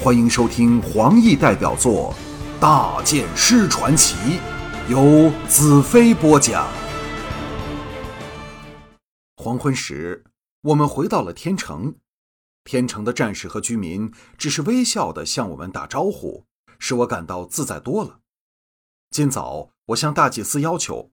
欢迎收听黄奕代表作《大剑师传奇》，由子飞播讲。黄昏时，我们回到了天城。天城的战士和居民只是微笑的向我们打招呼，使我感到自在多了。今早，我向大祭司要求，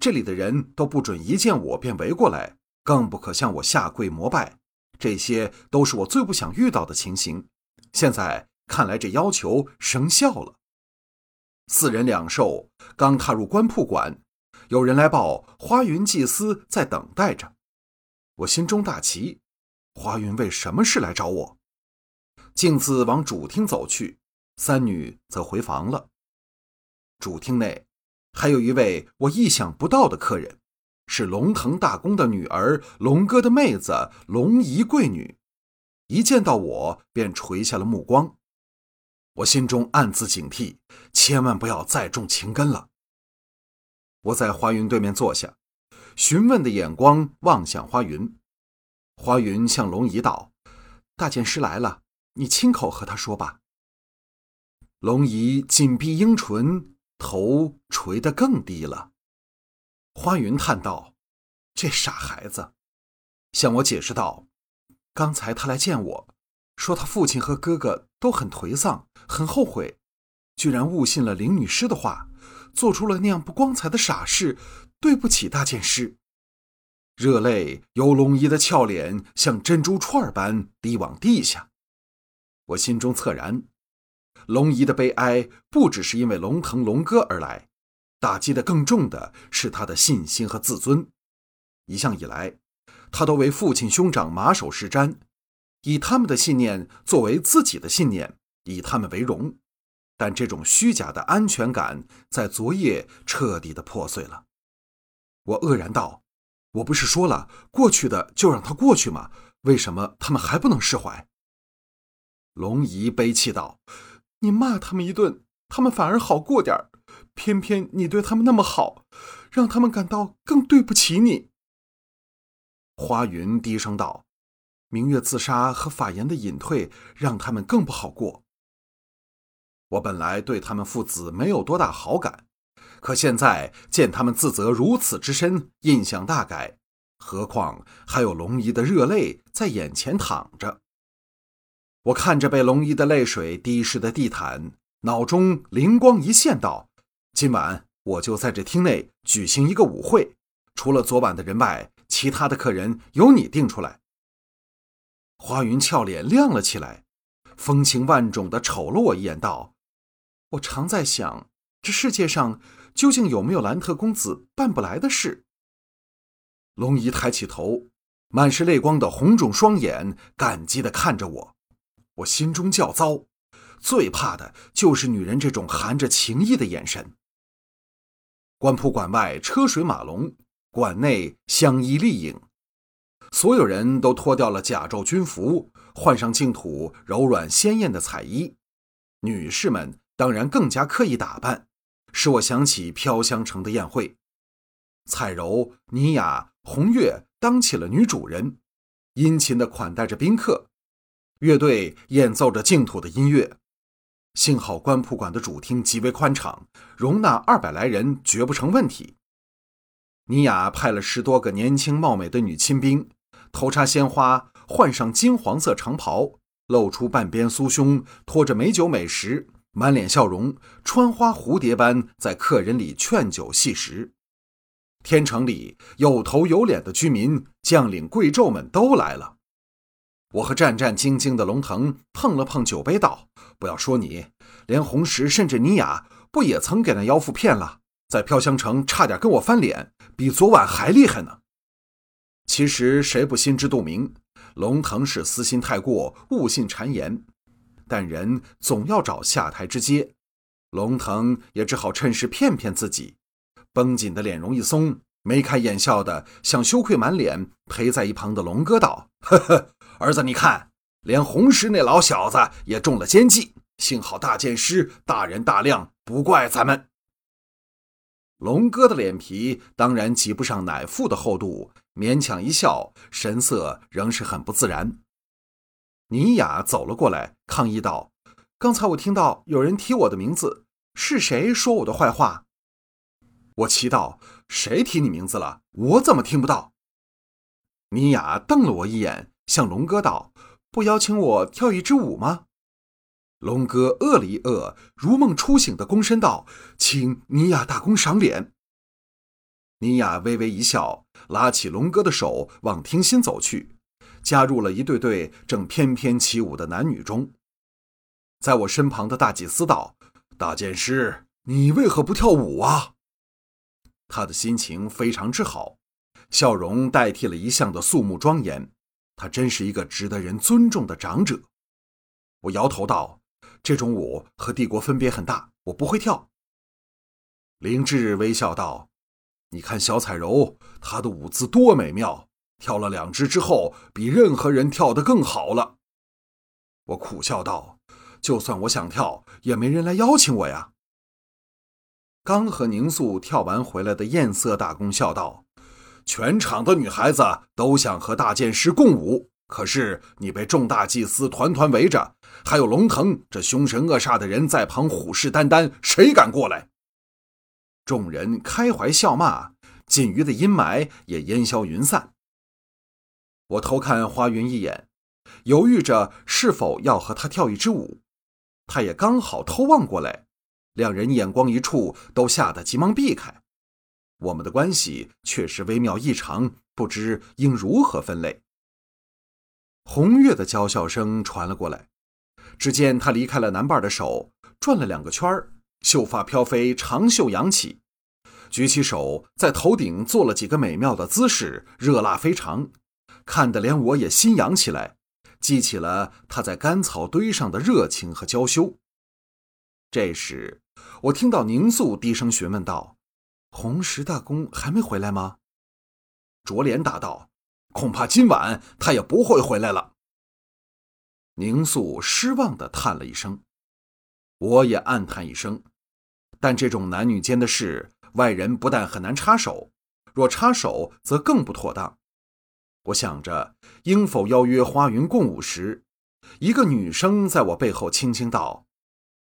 这里的人都不准一见我便围过来，更不可向我下跪膜拜。这些都是我最不想遇到的情形。现在看来，这要求生效了。四人两兽刚踏入官铺馆，有人来报花云祭司在等待着。我心中大奇，花云为什么事来找我？径自往主厅走去，三女则回房了。主厅内还有一位我意想不到的客人。是龙腾大公的女儿，龙哥的妹子，龙仪贵女，一见到我便垂下了目光。我心中暗自警惕，千万不要再种情根了。我在花云对面坐下，询问的眼光望向花云。花云向龙姨道：“大剑师来了，你亲口和他说吧。”龙姨紧闭樱唇，头垂得更低了。花云叹道：“这傻孩子，向我解释道，刚才他来见我，说他父亲和哥哥都很颓丧，很后悔，居然误信了林女士的话，做出了那样不光彩的傻事，对不起大剑师。”热泪由龙姨的俏脸像珍珠串般滴往地下。我心中恻然，龙姨的悲哀不只是因为龙腾龙哥而来。打击的更重的是他的信心和自尊。一向以来，他都为父亲兄长马首是瞻，以他们的信念作为自己的信念，以他们为荣。但这种虚假的安全感在昨夜彻底的破碎了。我愕然道：“我不是说了，过去的就让它过去吗？为什么他们还不能释怀？”龙姨悲泣道：“你骂他们一顿，他们反而好过点儿。”偏偏你对他们那么好，让他们感到更对不起你。花云低声道：“明月自杀和法言的隐退，让他们更不好过。我本来对他们父子没有多大好感，可现在见他们自责如此之深，印象大改。何况还有龙姨的热泪在眼前淌着。我看着被龙姨的泪水滴湿的地毯，脑中灵光一现，道。”今晚我就在这厅内举行一个舞会，除了昨晚的人外，其他的客人由你定出来。花云俏脸亮了起来，风情万种的瞅了我一眼，道：“我常在想，这世界上究竟有没有兰特公子办不来的事？”龙姨抬起头，满是泪光的红肿双眼，感激的看着我，我心中叫糟，最怕的就是女人这种含着情意的眼神。官铺馆外车水马龙，馆内香衣丽影，所有人都脱掉了甲胄军服，换上净土柔软鲜艳的彩衣。女士们当然更加刻意打扮，使我想起飘香城的宴会。彩柔、妮雅、红月当起了女主人，殷勤地款待着宾客。乐队演奏着净土的音乐。幸好官铺馆的主厅极为宽敞，容纳二百来人绝不成问题。尼雅派了十多个年轻貌美的女亲兵，头插鲜花，换上金黄色长袍，露出半边酥胸，拖着美酒美食，满脸笑容，穿花蝴蝶般在客人里劝酒戏食。天城里有头有脸的居民、将领、贵胄们都来了。我和战战兢兢的龙腾碰了碰酒杯，道：“不要说你，连红石甚至尼雅，不也曾给那妖妇骗了？在飘香城差点跟我翻脸，比昨晚还厉害呢。其实谁不心知肚明，龙腾是私心太过，误信谗言。但人总要找下台之阶，龙腾也只好趁势骗骗自己。绷紧的脸容一松，眉开眼笑的向羞愧满脸陪在一旁的龙哥道：“呵呵。”儿子，你看，连红石那老小子也中了奸计。幸好大剑师大人大量，不怪咱们。龙哥的脸皮当然及不上奶父的厚度，勉强一笑，神色仍是很不自然。尼雅走了过来，抗议道：“刚才我听到有人提我的名字，是谁说我的坏话？我祈道：“谁提你名字了？我怎么听不到？”尼雅瞪了我一眼，向龙哥道：“不邀请我跳一支舞吗？”龙哥饿了一饿，如梦初醒的躬身道：“请尼雅大公赏脸。”尼雅微微一笑，拉起龙哥的手往听心走去，加入了一对对正翩翩起舞的男女中。在我身旁的大祭司道：“大剑师，你为何不跳舞啊？”他的心情非常之好，笑容代替了一向的肃穆庄严。他真是一个值得人尊重的长者。我摇头道：“这种舞和帝国分别很大，我不会跳。”灵智微笑道：“你看小彩柔，她的舞姿多美妙，跳了两支之后，比任何人跳得更好了。”我苦笑道：“就算我想跳，也没人来邀请我呀。”刚和宁素跳完回来的艳色大公笑道：“全场的女孩子都想和大剑师共舞，可是你被众大祭司团团围着，还有龙腾这凶神恶煞的人在旁虎视眈眈，谁敢过来？”众人开怀笑骂，锦鱼的阴霾也烟消云散。我偷看花云一眼，犹豫着是否要和他跳一支舞，他也刚好偷望过来。两人眼光一触，都吓得急忙避开。我们的关系确实微妙异常，不知应如何分类。红月的娇笑声传了过来，只见他离开了男伴的手，转了两个圈儿，秀发飘飞，长袖扬起，举起手在头顶做了几个美妙的姿势，热辣非常，看得连我也心痒起来，记起了他在干草堆上的热情和娇羞。这时。我听到宁素低声询问道：“红石大公还没回来吗？”卓莲答道：“恐怕今晚他也不会回来了。”宁素失望地叹了一声，我也暗叹一声。但这种男女间的事，外人不但很难插手，若插手则更不妥当。我想着应否邀约花云共舞时，一个女生在我背后轻轻道：“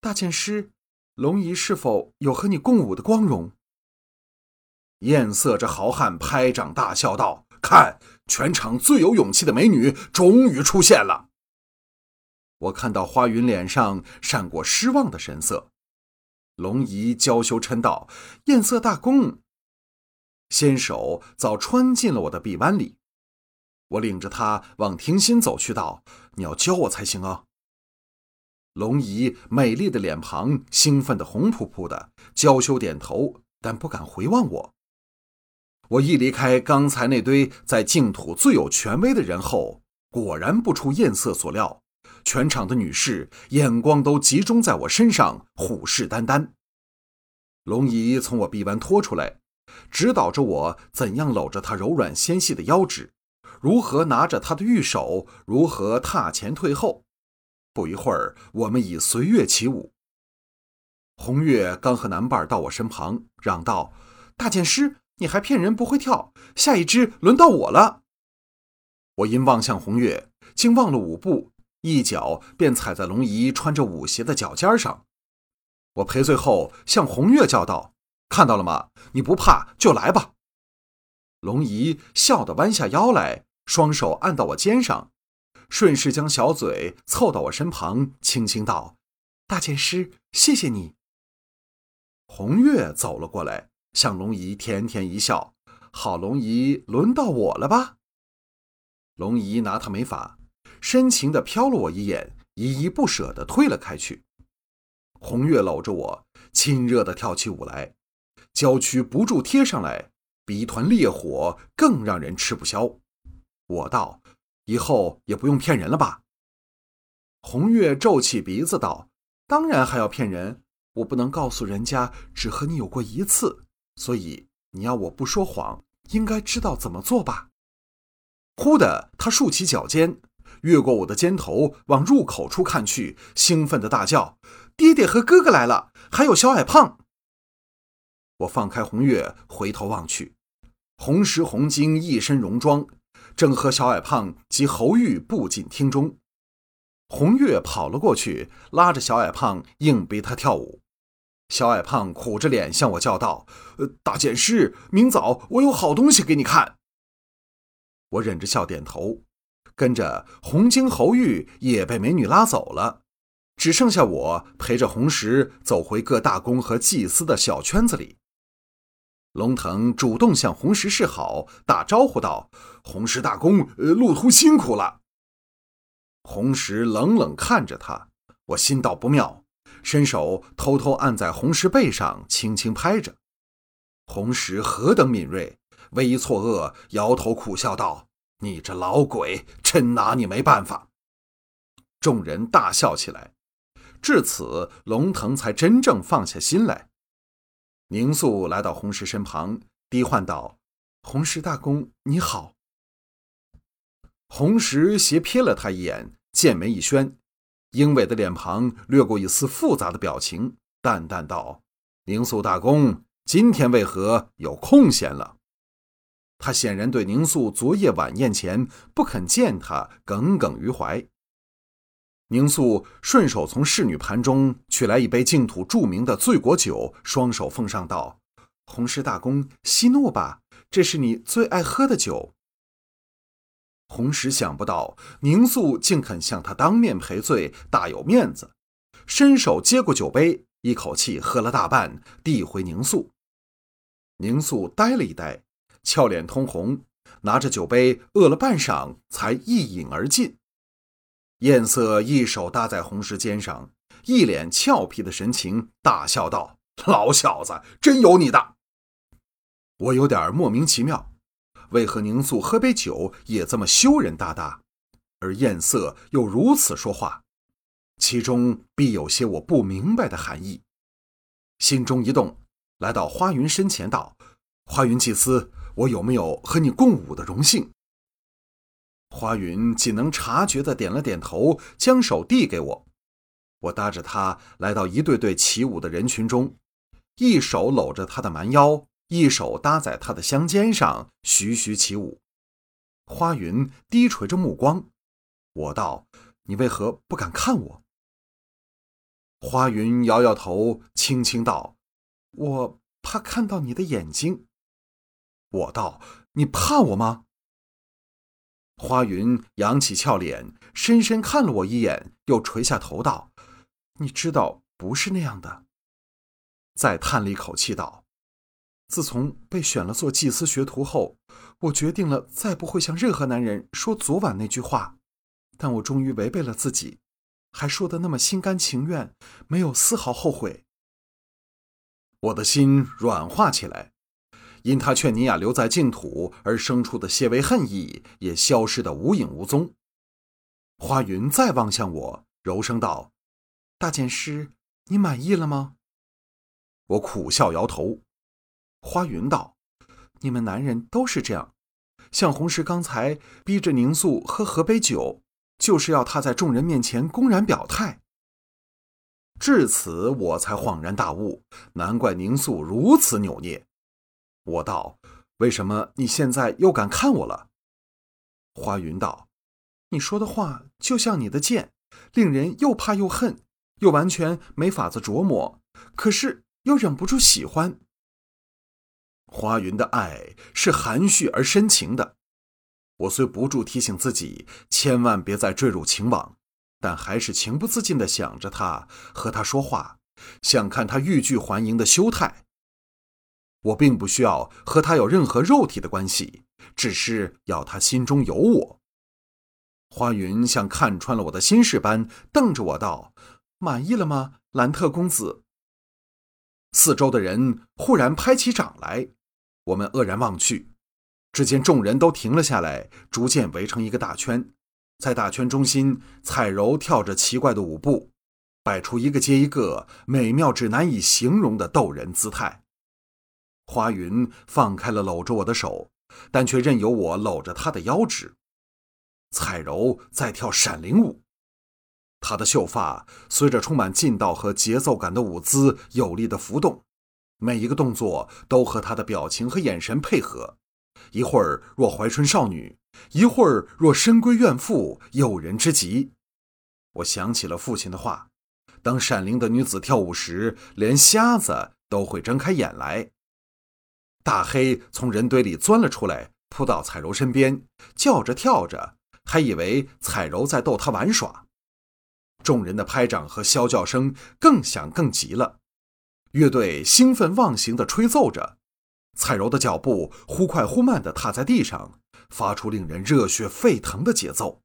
大剑师。”龙姨是否有和你共舞的光荣？艳色这豪汉拍掌大笑道：“看，全场最有勇气的美女终于出现了。”我看到花云脸上闪过失望的神色。龙姨娇羞嗔道：“艳色大公。”纤手早穿进了我的臂弯里。我领着他往庭心走去，道：“你要教我才行啊。”龙姨美丽的脸庞兴奋的红扑扑的，娇羞点头，但不敢回望我。我一离开刚才那堆在净土最有权威的人后，果然不出艳色所料，全场的女士眼光都集中在我身上，虎视眈眈。龙姨从我臂弯拖出来，指导着我怎样搂着她柔软纤细的腰肢，如何拿着她的玉手，如何踏前退后。不一会儿，我们已随乐起舞。红月刚和男伴到我身旁，嚷道：“大剑师，你还骗人不会跳？下一只轮到我了。”我因望向红月，竟忘了舞步，一脚便踩在龙姨穿着舞鞋的脚尖上。我赔罪后，向红月叫道：“看到了吗？你不怕就来吧。”龙姨笑得弯下腰来，双手按到我肩上。顺势将小嘴凑到我身旁，轻轻道：“大剑师，谢谢你。”红月走了过来，向龙姨甜甜一笑：“好，龙姨，轮到我了吧？”龙姨拿他没法，深情地瞟了我一眼，依依不舍地退了开去。红月搂着我，亲热地跳起舞来，娇躯不住贴上来，比一团烈火更让人吃不消。我道。以后也不用骗人了吧？红月皱起鼻子道：“当然还要骗人，我不能告诉人家只和你有过一次，所以你要我不说谎，应该知道怎么做吧？”忽的，他竖起脚尖，越过我的肩头，往入口处看去，兴奋的大叫：“爹爹和哥哥来了，还有小矮胖！”我放开红月，回头望去，红石红晶一身戎装。正和小矮胖及侯玉步进厅中，红月跑了过去，拉着小矮胖硬逼他跳舞。小矮胖苦着脸向我叫道：“呃，大剑师，明早我有好东西给你看。”我忍着笑点头，跟着红金侯玉也被美女拉走了，只剩下我陪着红石走回各大公和祭司的小圈子里。龙腾主动向红石示好，打招呼道：“红石大公，呃，路途辛苦了。”红石冷冷看着他，我心道不妙，伸手偷偷按在红石背上，轻轻拍着。红石何等敏锐，微一错愕，摇头苦笑道：“你这老鬼，真拿你没办法。”众人大笑起来。至此，龙腾才真正放下心来。宁素来到红石身旁，低唤道：“红石大公，你好。”红石斜瞥了他一眼，剑眉一宣，英伟的脸庞掠过一丝复杂的表情，淡淡道：“宁素大公，今天为何有空闲了？”他显然对宁素昨夜晚宴前不肯见他耿耿于怀。宁素顺手从侍女盘中取来一杯净土著名的醉果酒，双手奉上道：“红石大公息怒吧，这是你最爱喝的酒。”红石想不到宁素竟肯向他当面赔罪，大有面子，伸手接过酒杯，一口气喝了大半，递回宁素。宁素呆了一呆，俏脸通红，拿着酒杯饿了半晌，才一饮而尽。艳色一手搭在红石肩上，一脸俏皮的神情，大笑道：“老小子，真有你的！”我有点莫名其妙，为何宁素喝杯酒也这么羞人大大，而艳色又如此说话？其中必有些我不明白的含义。心中一动，来到花云身前道：“花云祭司，我有没有和你共舞的荣幸？”花云仅能察觉的点了点头，将手递给我。我搭着他来到一对对起舞的人群中，一手搂着他的蛮腰，一手搭在他的香肩上，徐徐起舞。花云低垂着目光，我道：“你为何不敢看我？”花云摇摇头，轻轻道：“我怕看到你的眼睛。”我道：“你怕我吗？”花云扬起俏脸，深深看了我一眼，又垂下头道：“你知道不是那样的。”再叹了一口气道：“自从被选了做祭司学徒后，我决定了再不会向任何男人说昨晚那句话。但我终于违背了自己，还说的那么心甘情愿，没有丝毫后悔。”我的心软化起来。因他劝尼雅留在净土而生出的些微恨意也消失得无影无踪。花云再望向我，柔声道：“大剑师，你满意了吗？”我苦笑摇头。花云道：“你们男人都是这样，像红石刚才逼着宁素喝河杯酒，就是要他在众人面前公然表态。”至此，我才恍然大悟，难怪宁素如此扭捏。我道：“为什么你现在又敢看我了？”花云道：“你说的话就像你的剑，令人又怕又恨，又完全没法子琢磨，可是又忍不住喜欢。”花云的爱是含蓄而深情的，我虽不住提醒自己千万别再坠入情网，但还是情不自禁地想着他，和他说话，想看他欲拒还迎的羞态。我并不需要和他有任何肉体的关系，只是要他心中有我。花云像看穿了我的心事般瞪着我道：“满意了吗，兰特公子？”四周的人忽然拍起掌来，我们愕然望去，只见众人都停了下来，逐渐围成一个大圈，在大圈中心，彩柔跳着奇怪的舞步，摆出一个接一个美妙至难以形容的逗人姿态。花云放开了搂着我的手，但却任由我搂着她的腰肢。彩柔在跳闪灵舞，她的秀发随着充满劲道和节奏感的舞姿有力的浮动，每一个动作都和她的表情和眼神配合，一会儿若怀春少女，一会儿若深闺怨妇，诱人之极。我想起了父亲的话：当闪灵的女子跳舞时，连瞎子都会睁开眼来。大黑从人堆里钻了出来，扑到彩柔身边，叫着跳着，还以为彩柔在逗他玩耍。众人的拍掌和啸叫声更响更急了，乐队兴奋忘形地吹奏着，彩柔的脚步忽快忽慢地踏在地上，发出令人热血沸腾的节奏。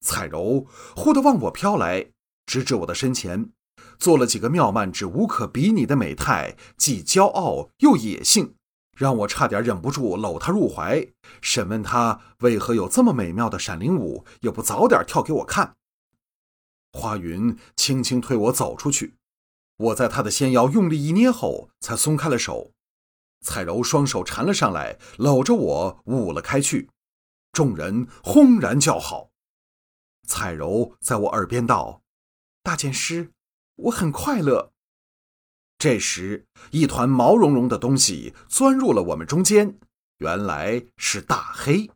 彩柔忽地往我飘来，直至我的身前，做了几个妙曼至无可比拟的美态，既骄傲又野性，让我差点忍不住搂她入怀，审问她为何有这么美妙的闪灵舞，又不早点跳给我看。花云轻轻推我走出去，我在他的纤腰用力一捏后，才松开了手。彩柔双手缠了上来，搂着我舞了开去。众人轰然叫好。彩柔在我耳边道：“大剑师，我很快乐。”这时，一团毛茸茸的东西钻入了我们中间，原来是大黑。